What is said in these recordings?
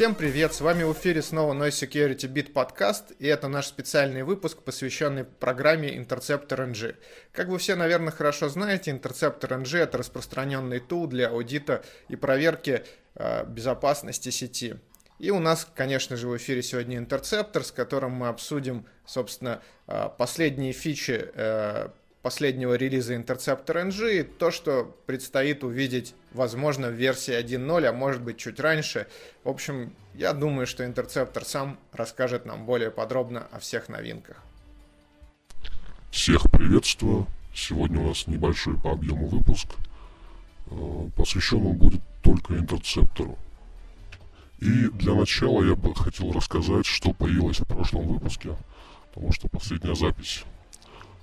Всем привет, с вами в эфире снова Noise Security Beat подкаст, и это наш специальный выпуск, посвященный программе Interceptor NG. Как вы все, наверное, хорошо знаете, Interceptor NG — это распространенный тул для аудита и проверки э, безопасности сети. И у нас, конечно же, в эфире сегодня Interceptor, с которым мы обсудим, собственно, э, последние фичи э, последнего релиза Interceptor NG и то, что предстоит увидеть, возможно, в версии 1.0, а может быть чуть раньше. В общем, я думаю, что Interceptor сам расскажет нам более подробно о всех новинках. Всех приветствую. Сегодня у нас небольшой по объему выпуск. Э, посвящен он будет только интерцептору. И для начала я бы хотел рассказать, что появилось в прошлом выпуске, потому что последняя запись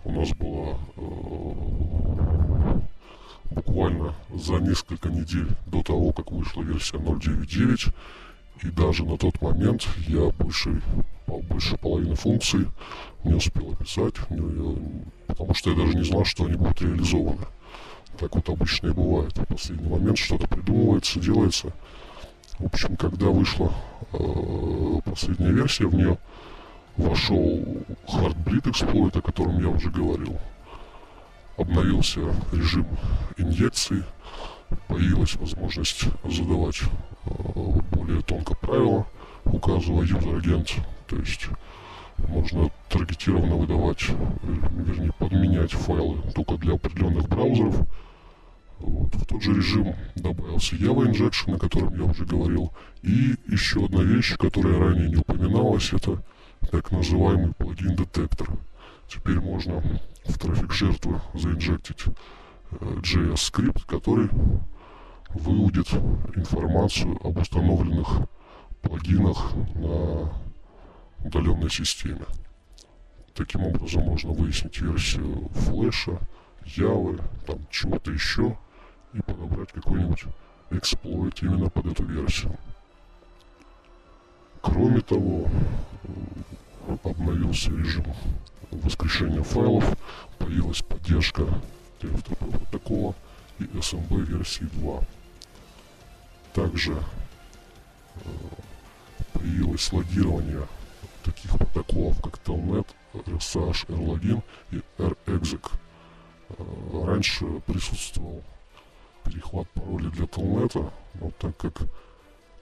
у нас была э, буквально за несколько недель до того, как вышла версия 0.9.9. И даже на тот момент я больше, больше половины функций не успел описать, потому что я даже не знал, что они будут реализованы. Так вот обычно и бывает. В последний момент что-то придумывается, делается. В общем, когда вышла э, последняя версия, в нее вошел Heartbleed Exploit, о котором я уже говорил. Обновился режим инъекции, появилась возможность задавать э, более тонко правила, указывая юзер-агент, то есть можно таргетированно выдавать, вернее, подменять файлы только для определенных браузеров. Вот. В тот же режим добавился Java Injection, о котором я уже говорил. И еще одна вещь, которая ранее не упоминалась, это так называемый плагин-детектор. Теперь можно в трафик жертвы заинжектить э, JS-скрипт, который выудит информацию об установленных плагинах на удаленной системе. Таким образом можно выяснить версию флеша, Явы, там чего-то еще и подобрать какой-нибудь эксплойт именно под эту версию. Кроме того, обновился режим воскрешения файлов, появилась поддержка TFTP протокола и SMB версии 2. Также э, появилось логирование таких протоколов, как Telnet, RSH, RLogin и RExec. Э, раньше присутствовал перехват паролей для Telnet, но так как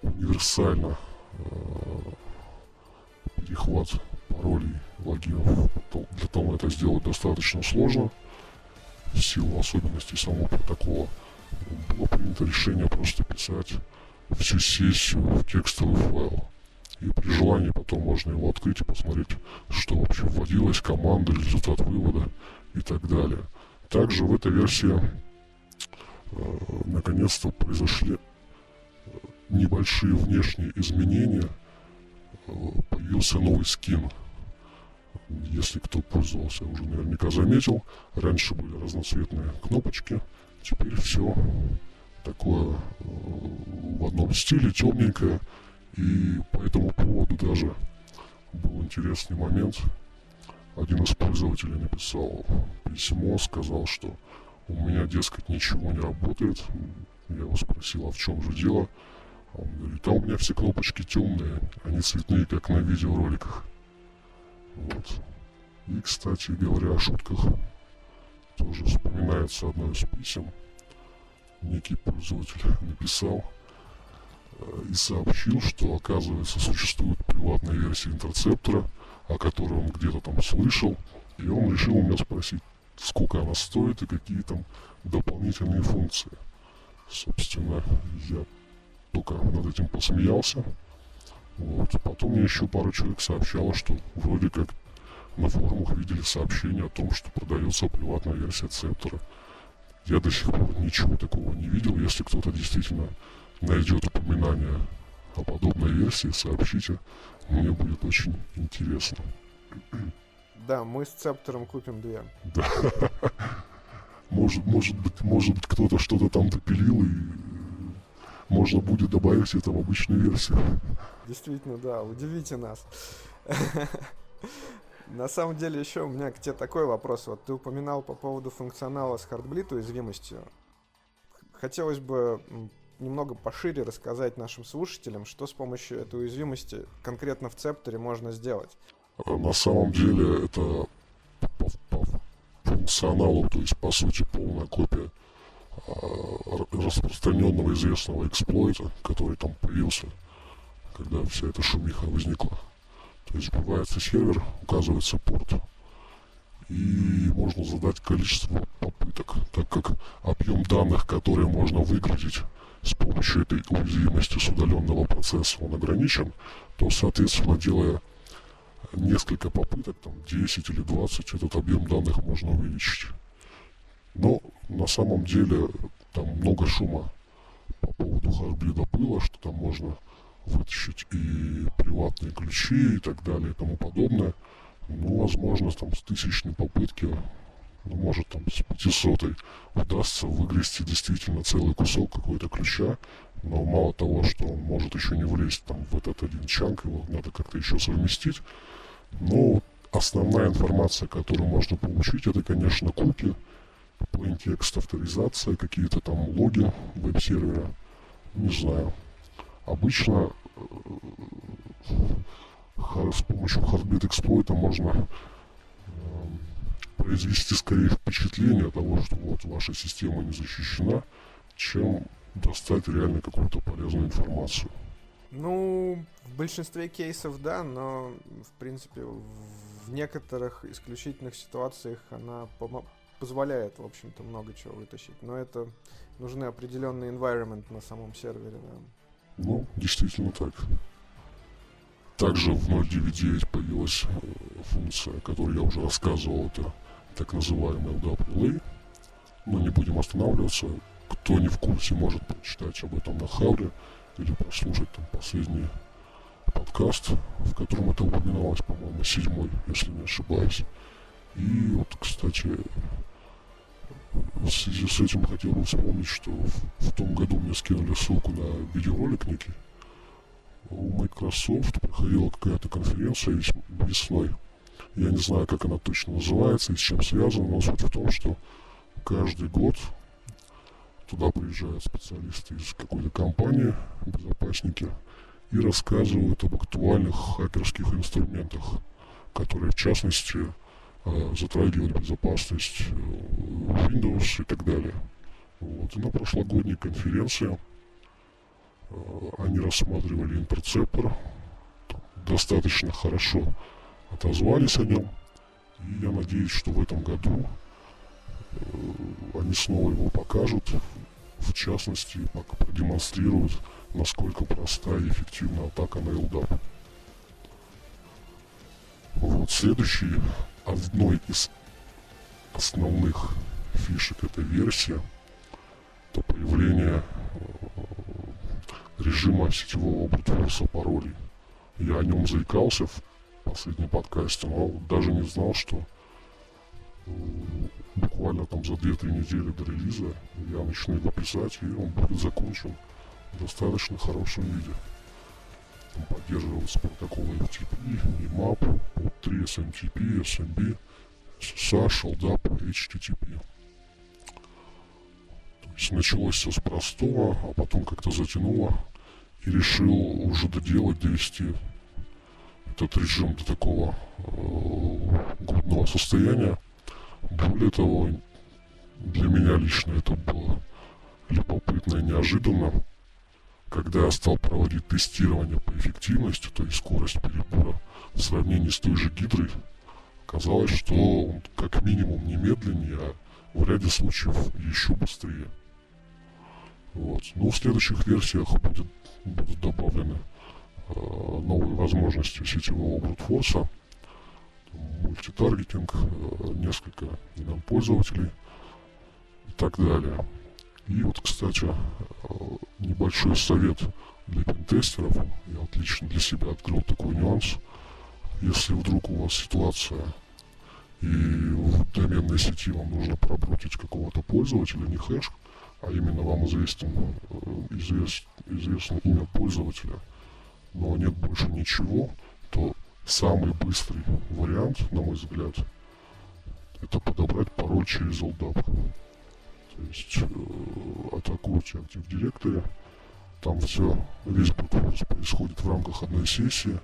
универсально э, перехват паролей, логинов. Для это сделать достаточно сложно. В силу особенностей самого протокола было принято решение просто писать всю сессию в текстовый файл. И при желании потом можно его открыть и посмотреть, что вообще вводилось, команда, результат вывода и так далее. Также в этой версии наконец-то произошли э, небольшие внешние изменения – появился новый скин. Если кто пользовался, уже наверняка заметил. Раньше были разноцветные кнопочки. Теперь все такое э, в одном стиле, темненькое. И по этому поводу даже был интересный момент. Один из пользователей написал письмо, сказал, что у меня, дескать, ничего не работает. Я его спросил, а в чем же дело? Он говорит, а у меня все кнопочки темные, они цветные, как на видеороликах. Вот. И, кстати говоря, о шутках тоже вспоминается одно из писем. Некий пользователь написал э, и сообщил, что, оказывается, существует приватная версия интерцептора, о которой он где-то там слышал, и он решил у меня спросить, сколько она стоит и какие там дополнительные функции. Собственно, я только над этим посмеялся. Вот. Потом мне еще пару человек сообщало, что вроде как на форумах видели сообщение о том, что продается приватная версия Цептора. Я до сих пор ничего такого не видел. Если кто-то действительно найдет упоминание о подобной версии, сообщите. Мне будет очень интересно. Да, мы с Цептором купим две. Да. Может, может быть, может быть, кто-то что-то там допилил и можно будет добавить это в обычную версию. Действительно, да, удивите нас. На самом деле, еще у меня к тебе такой вопрос. Вот ты упоминал по поводу функционала с Heartbleed уязвимостью. Хотелось бы немного пошире рассказать нашим слушателям, что с помощью этой уязвимости конкретно в Цепторе можно сделать. А на самом деле это по, по функционалу, то есть по сути полная копия а, распространенного известного эксплойта, который там появился, когда вся эта шумиха возникла. То есть вбивается сервер, указывается порт, и можно задать количество попыток, так как объем данных, которые можно выгрузить с помощью этой уязвимости с удаленного процесса, он ограничен, то, соответственно, делая несколько попыток, там 10 или 20, этот объем данных можно увеличить. Но на самом деле там много шума по поводу Харблида было, что там можно вытащить и приватные ключи и так далее и тому подобное. Ну, возможно, там с тысячной попытки, ну, может, там с пятисотой удастся выгрести действительно целый кусок какой-то ключа, но мало того, что он может еще не влезть там в этот один чанк, его надо как-то еще совместить. Но основная информация, которую можно получить, это, конечно, куки, plain текст авторизация, какие-то там логи веб-сервера, не знаю. Обычно э, с помощью Heartbeat эксплойта можно э, произвести скорее впечатление того, что вот ваша система не защищена, чем достать реально какую-то полезную информацию. Ну, в большинстве кейсов да, но в принципе в некоторых исключительных ситуациях она позволяет, в общем-то, много чего вытащить. Но это нужны определенный environment на самом сервере, да. Ну, действительно так. Также в 0.9.9 появилась э, функция, о которой я уже рассказывал, это так называемый LDAP. Но не будем останавливаться. Кто не в курсе, может прочитать об этом на Хабре или прослушать там последний подкаст, в котором это упоминалось, по-моему, седьмой, если не ошибаюсь. И вот, кстати, в связи с этим хотел бы вспомнить, что в, в том году мне скинули ссылку на видеоролик некий. У Microsoft проходила какая-то конференция весной. Я не знаю, как она точно называется и с чем связана, но суть в том, что каждый год туда приезжают специалисты из какой-то компании, безопасники, и рассказывают об актуальных хакерских инструментах, которые в частности Э, затрагивать безопасность э, Windows и так далее. Вот. И на прошлогодней конференции э, они рассматривали интерцептор, достаточно хорошо отозвались о нем. И я надеюсь, что в этом году они снова его покажут, в частности, продемонстрируют, насколько проста и эффективна атака на LDAP. Вот следующий одной из основных фишек этой версии это появление э, режима сетевого брутфорса паролей. Я о нем заикался в последнем подкасте, но даже не знал, что э, буквально там за 2-3 недели до релиза я начну его писать, и он будет закончен в достаточно хорошем виде. Там поддерживаются протоколы FTP, EMAP, POP3, SMTP, SMB, SSH, LDAP, HTTP. То есть началось все с простого, а потом как-то затянуло и решил уже доделать, довести этот режим до такого э, годного состояния. Более того, для меня лично это было любопытно и неожиданно когда я стал проводить тестирование по эффективности, то есть скорость перебора в сравнении с той же гидрой, оказалось, что он как минимум не медленнее, а в ряде случаев еще быстрее. Вот. Но в следующих версиях будет, будут добавлены э, новые возможности сетевого брутфорса, мультитаргетинг, э, несколько имен пользователей и так далее. И вот, кстати, э, небольшой совет для пентестеров. Я отлично для себя открыл такой нюанс. Если вдруг у вас ситуация и в доменной сети вам нужно пробрутить какого-то пользователя, не хэш, а именно вам известен, э, извест, известно имя пользователя, но нет больше ничего, самый быстрый вариант, на мой взгляд, это подобрать пароль через LDAP. То есть э, атакуйте Active Directory, там все, весь брутфорс происходит в рамках одной сессии,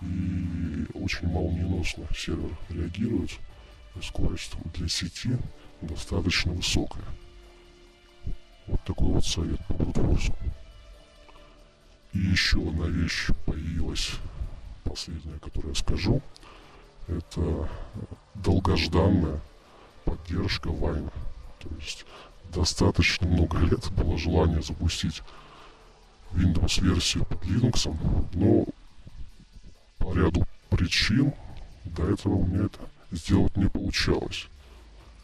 и очень молниеносно сервер реагирует, и скорость для сети достаточно высокая. Вот такой вот совет по брутфорсу. И еще одна вещь появилась, последняя, которую я скажу, это долгожданная поддержка Вайна. То есть достаточно много лет было желание запустить Windows-версию под Linux, но по ряду причин до этого у меня это сделать не получалось.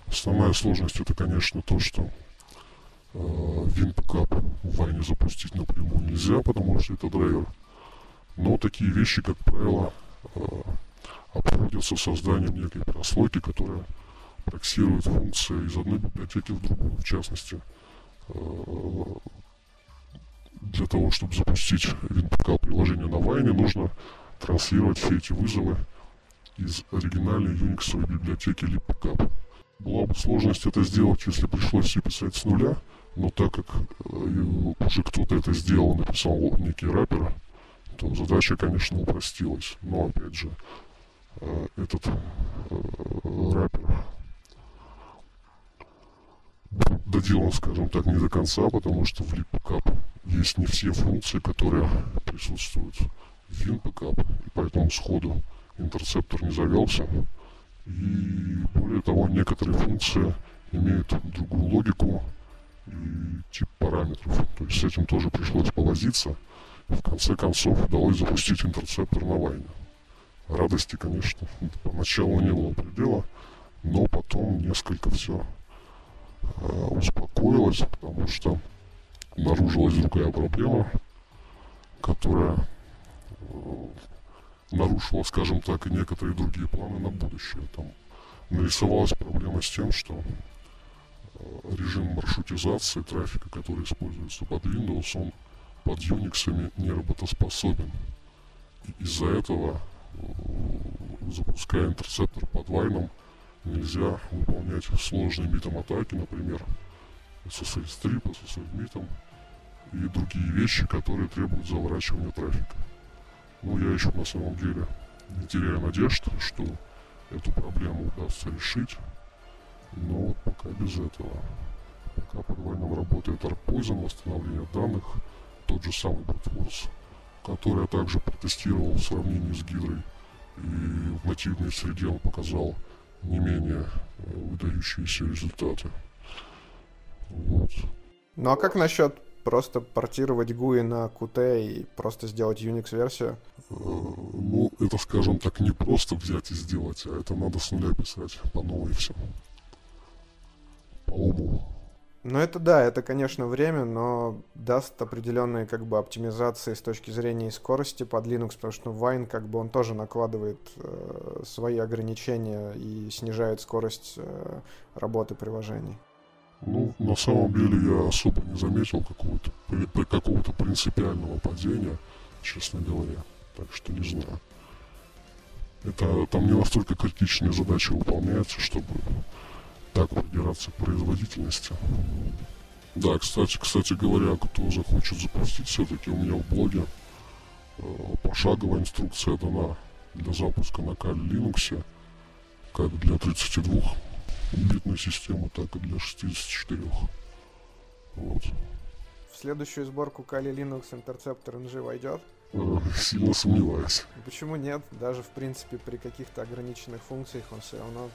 Основная сложность это, конечно, то, что э, WinPickup в Вайне запустить напрямую нельзя, потому что это драйвер. Но такие вещи, как правило, э, обходятся созданием некой прослойки, которая проксирует функции из одной библиотеки в другую. В частности, э, для того, чтобы запустить WinPK приложение на Вайне, нужно транслировать все эти вызовы из оригинальной Unix библиотеки libpcap. Была бы сложность это сделать, если пришлось все писать с нуля, но так как э, уже кто-то это сделал, написал некий раппер, то задача, конечно, упростилась. Но, опять же, э, этот э, раппер доделан, скажем так, не до конца, потому что в LibPcap есть не все функции, которые присутствуют в WinPcap, и поэтому сходу интерцептор не завелся. И более того, некоторые функции имеют другую логику и тип параметров. То есть с этим тоже пришлось повозиться. В конце концов удалось запустить интерцептор на лайне. Радости, конечно, поначалу не было предела, но потом несколько все э, успокоилось, потому что обнаружилась другая проблема, которая э, нарушила, скажем так, и некоторые другие планы на будущее. Там нарисовалась проблема с тем, что э, режим маршрутизации трафика, который используется под Windows, он под Unix не работоспособен. И из-за этого, э, запуская интерцептор под Вайном, нельзя выполнять сложные митом атаки, например, SSL стрип, SSL митом и другие вещи, которые требуют заворачивания трафика. Но я еще на самом деле не теряю надежд, что эту проблему удастся решить. Но вот пока без этого. Пока под Вайном работает ArcPoison, восстановление данных, тот же самый Brute который я также протестировал в сравнении с Гидрой. И в нативной среде он показал не менее э, выдающиеся результаты. Вот. Ну а как насчет просто портировать GUI на Qt и просто сделать Unix-версию? Э, ну, это, скажем так, не просто взять и сделать, а это надо с нуля писать по новой все. По уму. Ну это да, это, конечно, время, но даст определенные как бы оптимизации с точки зрения и скорости под Linux, потому что Wine как бы он тоже накладывает э, свои ограничения и снижает скорость э, работы приложений. Ну, на самом деле я особо не заметил какого-то какого-то принципиального падения, честно говоря. Так что не знаю. Это там не настолько критичные задачи выполняются, чтобы так придираться к производительности. Да, кстати, кстати говоря, кто захочет запустить, все-таки у меня в блоге э, пошаговая инструкция дана для запуска на Kali Linux, как для 32 битной системы, так и для 64. Вот. Следующую сборку Kali Linux Interceptor NG войдет? Э, сильно сомневаюсь. Почему нет? Даже, в принципе, при каких-то ограниченных функциях он все равно...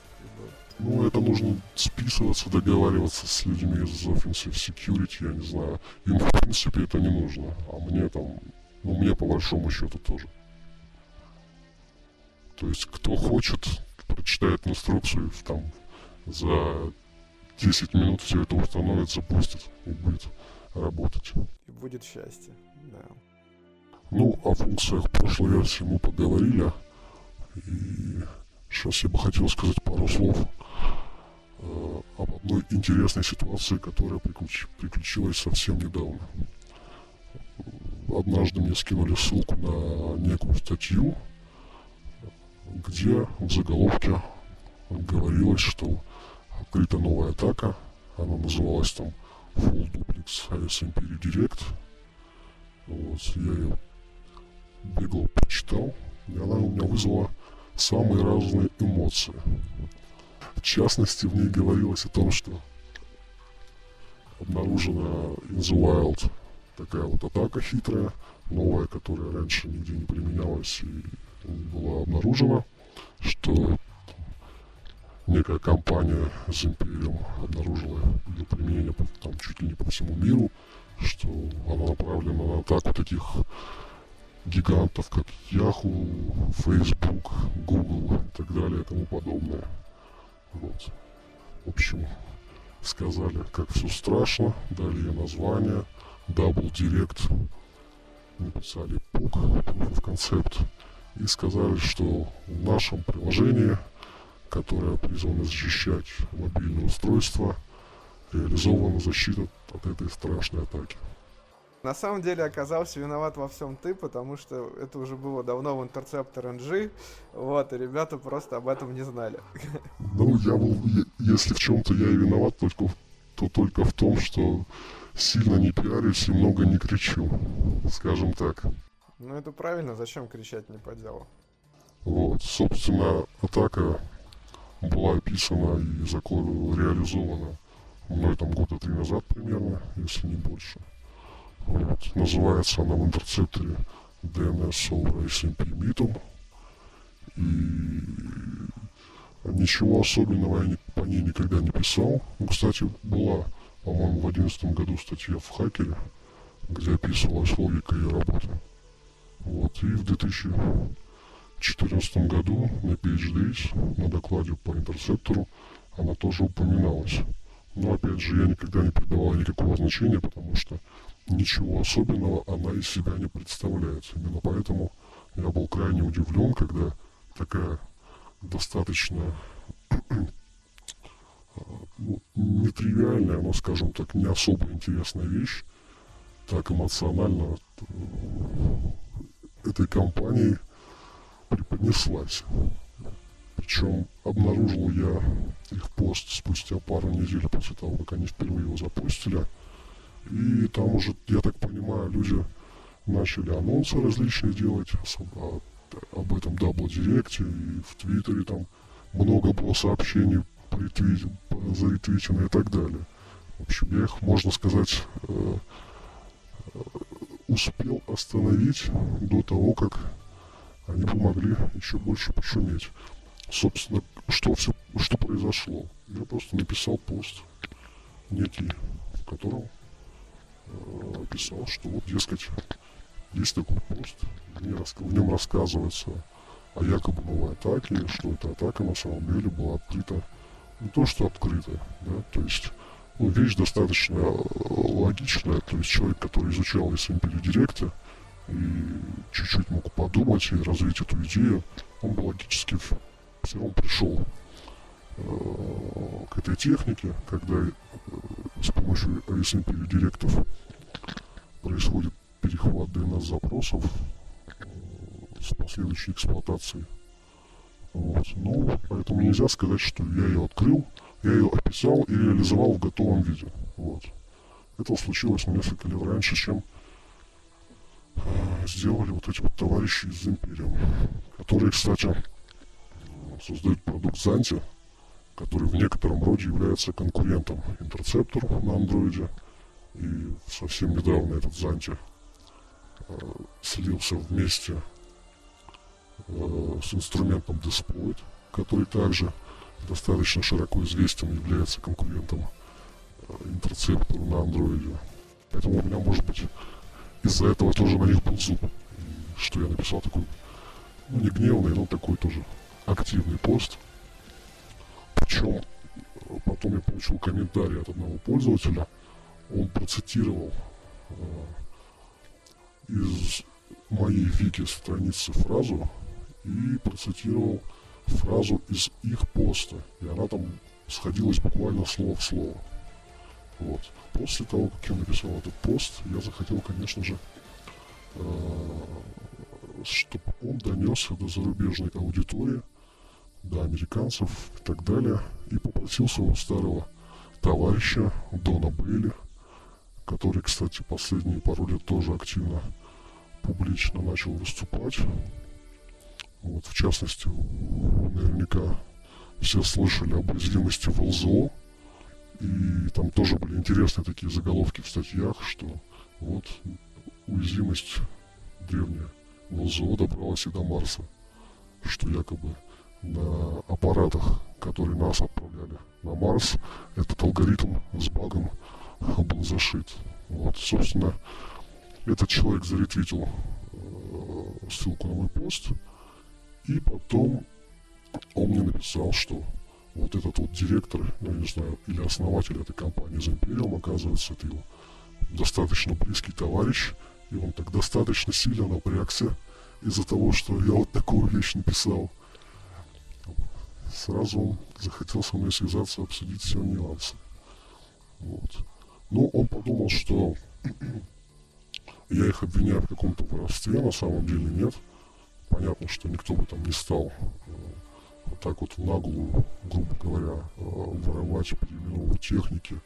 Ну, это нужно списываться, договариваться с людьми из Offensive Security, я не знаю. Им, в принципе, это не нужно. А мне там... Ну, мне, по большому счету, тоже. То есть, кто хочет, прочитает инструкцию, там, за 10 минут все это установит, запустит и будет работать. И будет счастье, да. Ну, о функциях прошлой версии мы поговорили. И сейчас я бы хотел сказать пару слов э, об одной интересной ситуации, которая приключ, приключилась совсем недавно. однажды мне скинули ссылку на некую статью, где в заголовке говорилось, что открыта новая атака, она называлась там Full Duplex ASMP Redirect. Вот, я ее бегло прочитал, и она у меня вызвала самые разные эмоции. В частности, в ней говорилось о том, что обнаружена in the wild такая вот атака хитрая, новая, которая раньше нигде не применялась и была обнаружена, что некая компания с Imperium обнаружила ее применение там чуть ли не по всему миру, что она направлена на атаку таких гигантов, как Yahoo, Facebook, Google и так далее и тому подобное. Вот. В общем, сказали, как все страшно, дали ей название, Double Direct, написали PUC, of Concept, и сказали, что в нашем приложении, которое призвано защищать мобильное устройство, реализована защита от этой страшной атаки. На самом деле оказался виноват во всем ты, потому что это уже было давно в Interceptor NG, вот, и ребята просто об этом не знали. Ну, я был, если в чем-то я и виноват, только, то только в том, что сильно не пиарюсь и много не кричу, скажем так. Ну, это правильно, зачем кричать не по делу? Вот, собственно, атака была описана и закон реализована мной там года три назад примерно, если не больше. Вот. Называется она в интерцепторе DNS over SMP MITом. И ничего особенного я по ней никогда не писал. Ну, кстати, была, по-моему, в одиннадцатом году статья в Хакере, где описывалась логика ее работы. Вот. И в 2014 году на PhDs, на докладе по интерцептору, она тоже упоминалась. Но опять же, я никогда не придавал никакого значения, потому что ничего особенного она из себя не представляет. Именно поэтому я был крайне удивлен, когда такая достаточно ну, нетривиальная, но, скажем так, не особо интересная вещь, так эмоционально этой компании преподнеслась. Причем обнаружил я их пост спустя пару недель после того, как они впервые его запустили. И там уже, я так понимаю, люди начали анонсы различные делать особо об этом Дабл Директе и в Твиттере там много было сообщений по ретвитам, за ретвитами и так далее. В общем, я их, можно сказать, э, э, успел остановить до того, как они помогли еще больше пошуметь. Собственно, что все, что произошло? Я просто написал пост некий, в котором э, писал, что вот, дескать, есть такой пост, в, нем рассказывается о якобы новой атаке, что эта атака на самом деле была открыта, не то что открыта, да, то есть ну, вещь достаточно э, логичная, то есть человек, который изучал SMP Директа и чуть-чуть мог подумать и развить эту идею, он бы логически все равно пришел э, к этой технике, когда э, с помощью SMP директов происходит перехват DNS-запросов э, с последующей эксплуатацией. Вот. Ну, поэтому нельзя сказать, что я ее открыл, я ее описал и реализовал в готовом виде. Вот. Это случилось несколько лет раньше, чем сделали вот эти вот товарищи из Imperium, которые, кстати, создают продукт Занти, который в некотором роде является конкурентом Интерцептору на андроиде. И совсем недавно этот Занти э, слился вместе э, с инструментом Desploit, который также достаточно широко известен, является конкурентом э, Интерцептору на андроиде. Поэтому у меня, может быть, из-за этого тоже на них был зуб. Что я написал такой, ну, не гневный, но такой тоже активный пост. Причем потом я получил комментарий от одного пользователя. Он процитировал э, из моей вики страницы фразу и процитировал фразу из их поста. И она там сходилась буквально слово в слово. Вот. После того, как я написал этот пост, я захотел, конечно же, чтобы он донесся до зарубежной аудитории, до американцев и так далее, и попросил своего старого товарища Дона Бейли, который, кстати, последние пару лет тоже активно публично начал выступать. Вот, в частности, наверняка все слышали об уязвимости в ЛЗО, и там тоже были интересные такие заголовки в статьях, что вот уязвимость древняя ЛЗО добралась и до Марса, что якобы на аппаратах, которые нас отправляли на Марс, этот алгоритм с багом был зашит. Вот, собственно, этот человек заретвитил э, ссылку на мой пост, и потом он мне написал, что вот этот вот директор, ну, я не знаю, или основатель этой компании из Imperium, оказывается, это его достаточно близкий товарищ, и он так достаточно сильно напрягся из-за того, что я вот такую вещь написал. Сразу он захотел со мной связаться, обсудить все нюансы. Вот. Ну, он подумал, что я их обвиняю в каком-то воровстве, на самом деле нет. Понятно, что никто бы там не стал э, вот так вот в наглую, грубо говоря, э, воровать, переименовывать техники,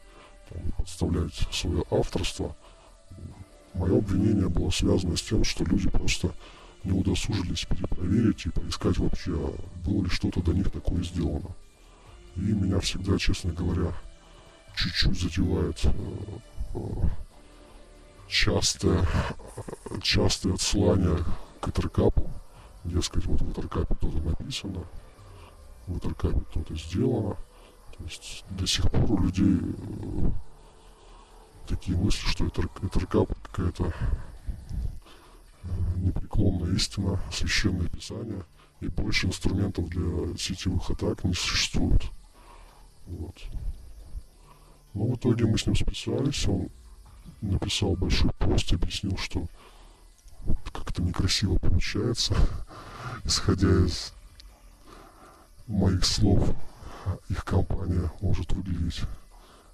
там, подставлять свое авторство. Мое обвинение было связано с тем, что люди просто не удосужились перепроверить и поискать вообще, было ли что-то до них такое сделано. И меня всегда, честно говоря, чуть-чуть задевает э, э, частое, частое отсылание к Этеркапу. Дескать, вот в Этеркапе то-то написано, в Этеркапе то-то сделано. То есть до сих пор у людей э, такие мысли, что Этеркап какая-то непреклонная истина, священное писание, и больше инструментов для сетевых атак не существует. Вот. Но в итоге мы с ним списались, он написал большой пост, объяснил, что как-то некрасиво получается, исходя из моих слов, их компания может выглядеть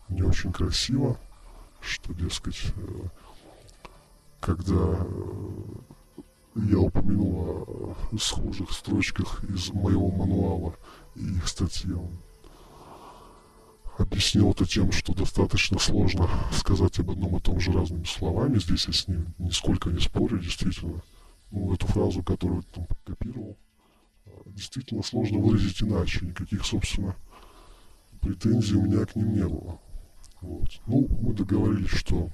не очень красиво, что, дескать, э, когда э, я упомянул о схожих строчках из моего мануала и их статьи, он объяснил это тем, что достаточно сложно сказать об одном и том же разными словами. Здесь я с ним нисколько не спорю, действительно. Ну, эту фразу, которую там копировал, действительно сложно выразить иначе. Никаких, собственно, претензий у меня к ним не было. Вот. Ну, мы договорились, что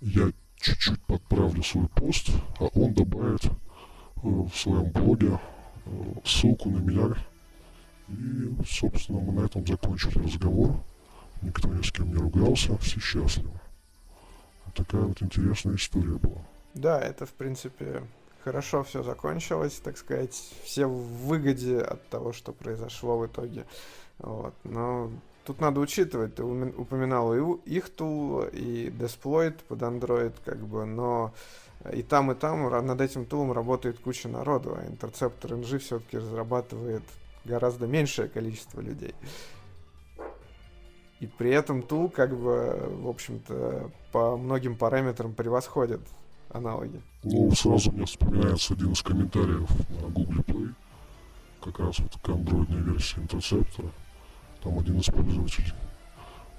я чуть-чуть подправлю свой пост, а он добавит э, в своем блоге э, ссылку на меня. И, собственно, мы на этом закончили разговор. Никто ни с кем не ругался, все счастливы. Вот такая вот интересная история была. Да, это, в принципе, хорошо все закончилось, так сказать, все в выгоде от того, что произошло в итоге. Вот. Но Тут надо учитывать, ты упоминал и их тул, и Desploid под Android, как бы, но и там, и там над этим тулом работает куча народу, а Interceptor NG все-таки разрабатывает гораздо меньшее количество людей. И при этом тул, как бы, в общем-то, по многим параметрам превосходит аналоги. Ну, сразу мне вспоминается один из комментариев на Google Play, как раз вот к андроидной версии Interceptor там один из пользователей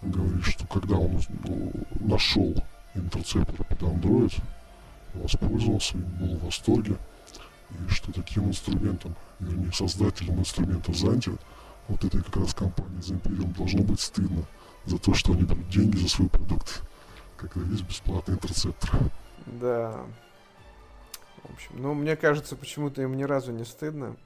говорит, что когда он ну, нашел интерцептор под Android, воспользовался, был в восторге, и что таким инструментом, вернее, создателем инструмента Zanti, вот этой как раз компании за Imperium, должно быть стыдно за то, что они берут деньги за свой продукт, когда есть бесплатный интерцептор. Да. В общем, ну, мне кажется, почему-то им ни разу не стыдно.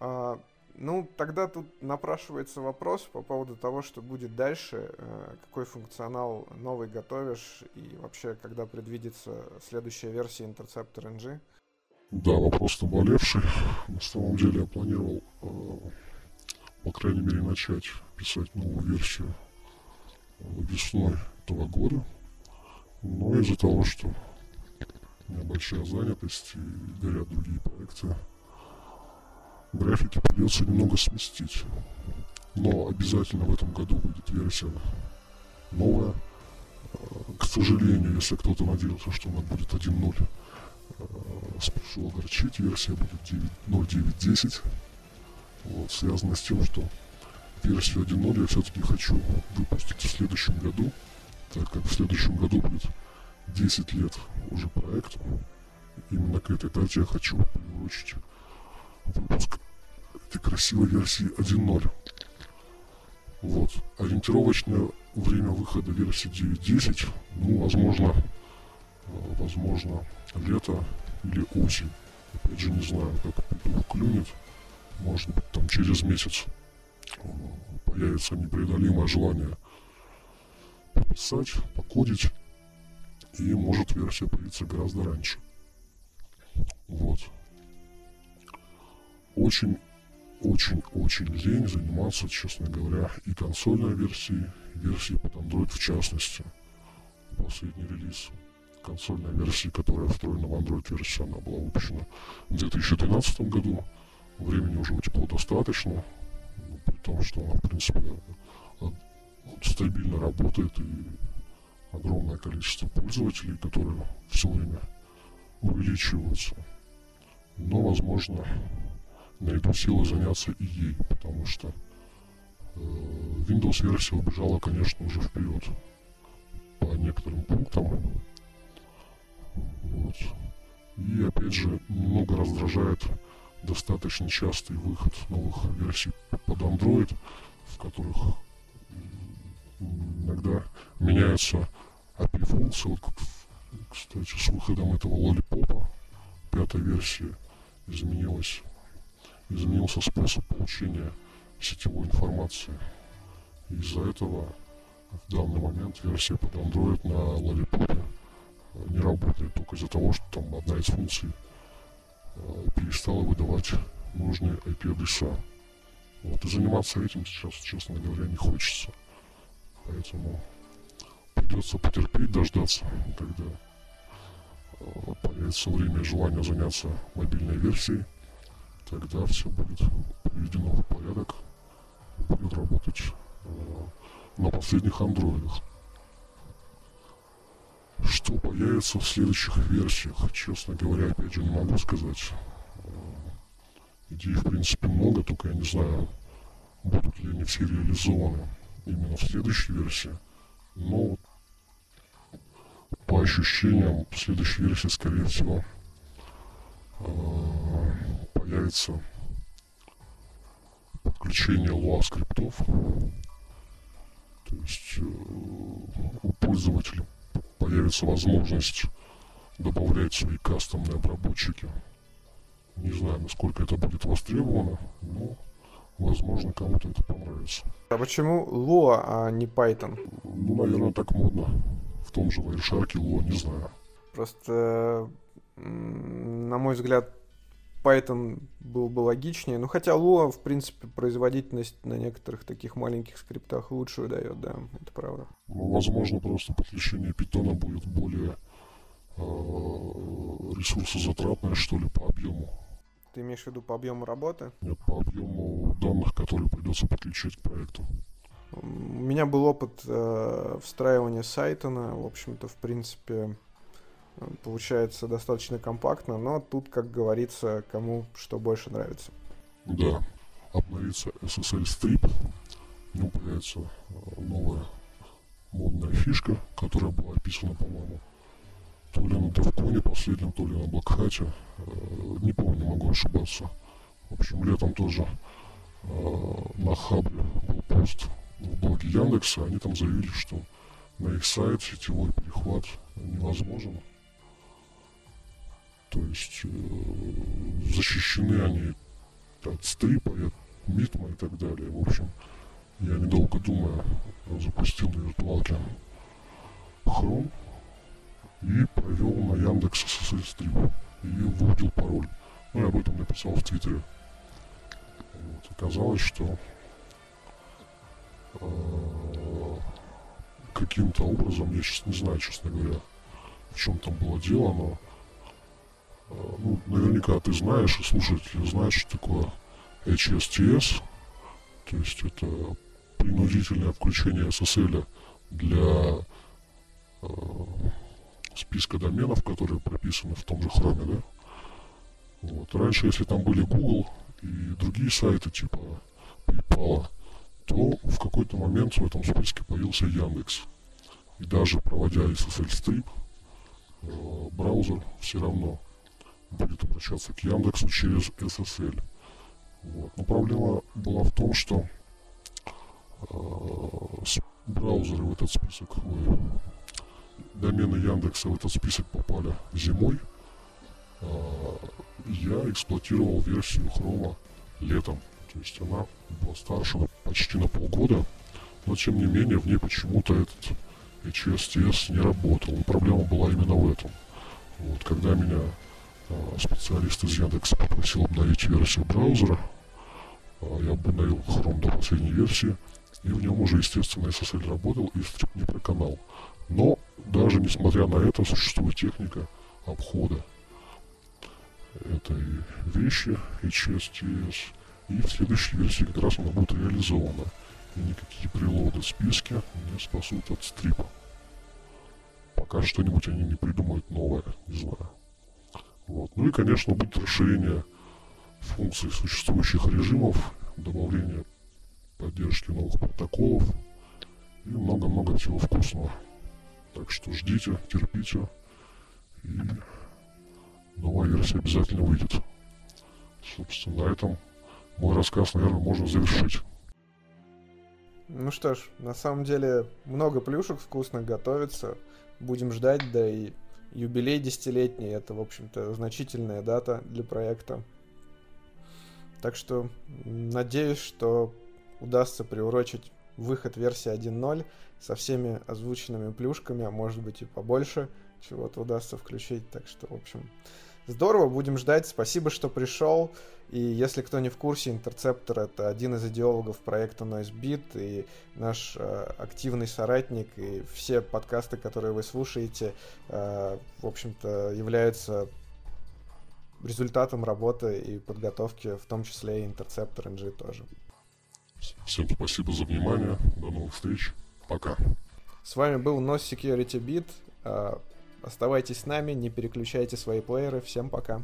А, ну, тогда тут напрашивается вопрос по поводу того, что будет дальше, э, какой функционал новый готовишь и вообще, когда предвидится следующая версия Interceptor NG? Да, вопрос наболевший. На самом деле я планировал, э, по крайней мере, начать писать новую версию весной этого года. Но из-за того, что у меня большая занятость и горят другие проекты, графики придется немного сместить. Но обязательно в этом году выйдет версия новая. К сожалению, если кто-то надеялся, что она будет 1.0, э, спешу огорчить, версия будет 0.9.10. Вот, связано с тем, что версию 1.0 я все-таки хочу выпустить в следующем году, так как в следующем году будет 10 лет уже проекту. Именно к этой дате я хочу приурочить выпуск этой красивой версии 1.0. Вот. Ориентировочное время выхода версии 9.10, ну, возможно, э, возможно, лето или осень. Опять же, не знаю, как петух клюнет. Может быть, там через месяц э, появится непреодолимое желание пописать, покодить, и может версия появиться гораздо раньше. Вот. Очень очень-очень лень заниматься, честно говоря, и консольной версией, и версией под Android в частности. Последний релиз консольной версии, которая встроена в Android версию, она была выпущена в 2013 году. Времени уже утекло достаточно, ну, при том, что она, в принципе, стабильно работает и огромное количество пользователей, которые все время увеличиваются. Но, возможно, найду силы заняться и ей, потому что э, Windows версия убежала, конечно, уже вперед по некоторым пунктам. Вот. И опять же, немного раздражает достаточно частый выход новых версий под Android, в которых иногда меняются API-функции. Вот, кстати, с выходом этого лолипопа пятой версии изменилась изменился способ получения сетевой информации. Из-за этого в данный момент версия под Android на Lollipop э, не работает только из-за того, что там одна из функций э, перестала выдавать нужные IP-адреса. Вот, и заниматься этим сейчас, честно говоря, не хочется. Поэтому придется потерпеть, дождаться, когда э, появится время и желание заняться мобильной версией тогда все будет приведено в порядок, будет работать э, на последних андроидах. Что появится в следующих версиях, честно говоря, опять же не могу сказать. Э, идей, в принципе, много, только я не знаю, будут ли они все реализованы именно в следующей версии. Но по ощущениям, в следующей версии, скорее всего, э, появится подключение луа скриптов. То есть э, у пользователя появится возможность добавлять свои кастомные обработчики. Не знаю, насколько это будет востребовано, но возможно кому-то это понравится. А почему Lua, а не Python? Ну, наверное, так модно. В том же Wireshark Lua, не знаю. Просто, на мой взгляд, Python был бы логичнее. Ну, хотя Lua, в принципе, производительность на некоторых таких маленьких скриптах лучшую дает, да, это правда. Ну, возможно, просто подключение питона будет более э, ресурсозатратное, что ли, по объему. Ты имеешь в виду по объему работы? Нет, по объему данных, которые придется подключить к проекту. У меня был опыт э, встраивания Сайтона. В общем-то, в принципе, получается достаточно компактно, но тут, как говорится, кому что больше нравится. Да, обновится SSL Strip, него появится э, новая модная фишка, которая была описана, по-моему, то ли на Девконе последнем, то ли на Блокхате, э, не помню, могу ошибаться. В общем, летом тоже э, на Хабре был пост в блоге Яндекса, они там заявили, что на их сайт сетевой перехват невозможен. То есть э, защищены они от стрипа, от митма и так далее. В общем, я недолго думая запустил на виртуалке Chrome и провел на Яндекс Strip и вводил пароль. Ну, я об этом написал в Твиттере. Вот. Оказалось, что э, каким-то образом, я сейчас не знаю, честно говоря, в чем там было дело, но ну, наверняка ты знаешь, и слушатели знают, что такое HSTS, то есть это принудительное включение SSL для списка доменов, которые прописаны в том же хроме, да. Вот. Раньше, если там были Google и другие сайты типа PayPal, то в какой-то момент в этом списке появился Яндекс. И даже проводя SSL стрип, э, браузер все равно будет обращаться к Яндексу через SSL. Вот. Но проблема была в том, что э, браузеры в этот список, ой, домены Яндекса в этот список попали зимой. Э, я эксплуатировал версию Хрома летом. То есть она была старше почти на полгода, но тем не менее в ней почему-то этот HSTS не работал. И проблема была именно в этом. Вот, когда меня а, специалист из Яндекса попросил обновить версию браузера, а, я обновил Chrome до последней версии, и в нем уже, естественно, SSL работал и стрип не проканал. Но даже несмотря на это, существует техника обхода этой вещи HSTS, и в следующей версии как раз она будет реализована. И никакие прилоды списки не спасут от стрипа. Пока что-нибудь они не придумают новое, не знаю. Вот. Ну и, конечно, будет расширение функций существующих режимов, добавление поддержки новых протоколов и много-много всего вкусного. Так что ждите, терпите, и новая версия обязательно выйдет. Собственно, на этом мой рассказ, наверное, можно завершить. Ну что ж, на самом деле много плюшек вкусных готовится. Будем ждать, да и юбилей десятилетний, это, в общем-то, значительная дата для проекта. Так что надеюсь, что удастся приурочить выход версии 1.0 со всеми озвученными плюшками, а может быть и побольше чего-то удастся включить. Так что, в общем, здорово, будем ждать. Спасибо, что пришел. И если кто не в курсе, Интерцептор — это один из идеологов проекта NoiseBeat и наш э, активный соратник, и все подкасты, которые вы слушаете, э, в общем-то, являются результатом работы и подготовки, в том числе и Интерцептор NG тоже. Всем спасибо за внимание. До новых встреч. Пока. С вами был NOS Security Beat. Э, оставайтесь с нами, не переключайте свои плееры. Всем пока.